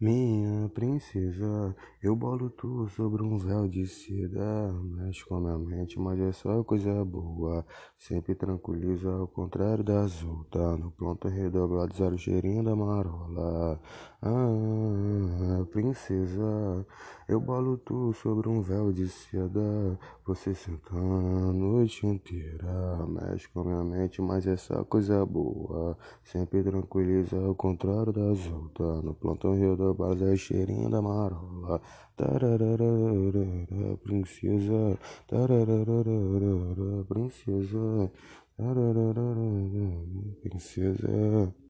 Minha princesa, eu bolo tu sobre um véu de seda. Mexe com a minha mente, mas é só coisa boa. Sempre tranquiliza, ao contrário da azul. Tá no pronto redobrado, zero cheirinho da marola. Ah, princesa, eu bolo tu sobre um véu de seda. Você sentando a noite inteira. Mexe com a minha mente, mas é só coisa boa. Sempre tranquiliza, ao contrário da azul. Tá no plantão redobrado trabalho é cheirinho da marola. Tararara, princesa. Tararara, princesa. Tararara, princesa.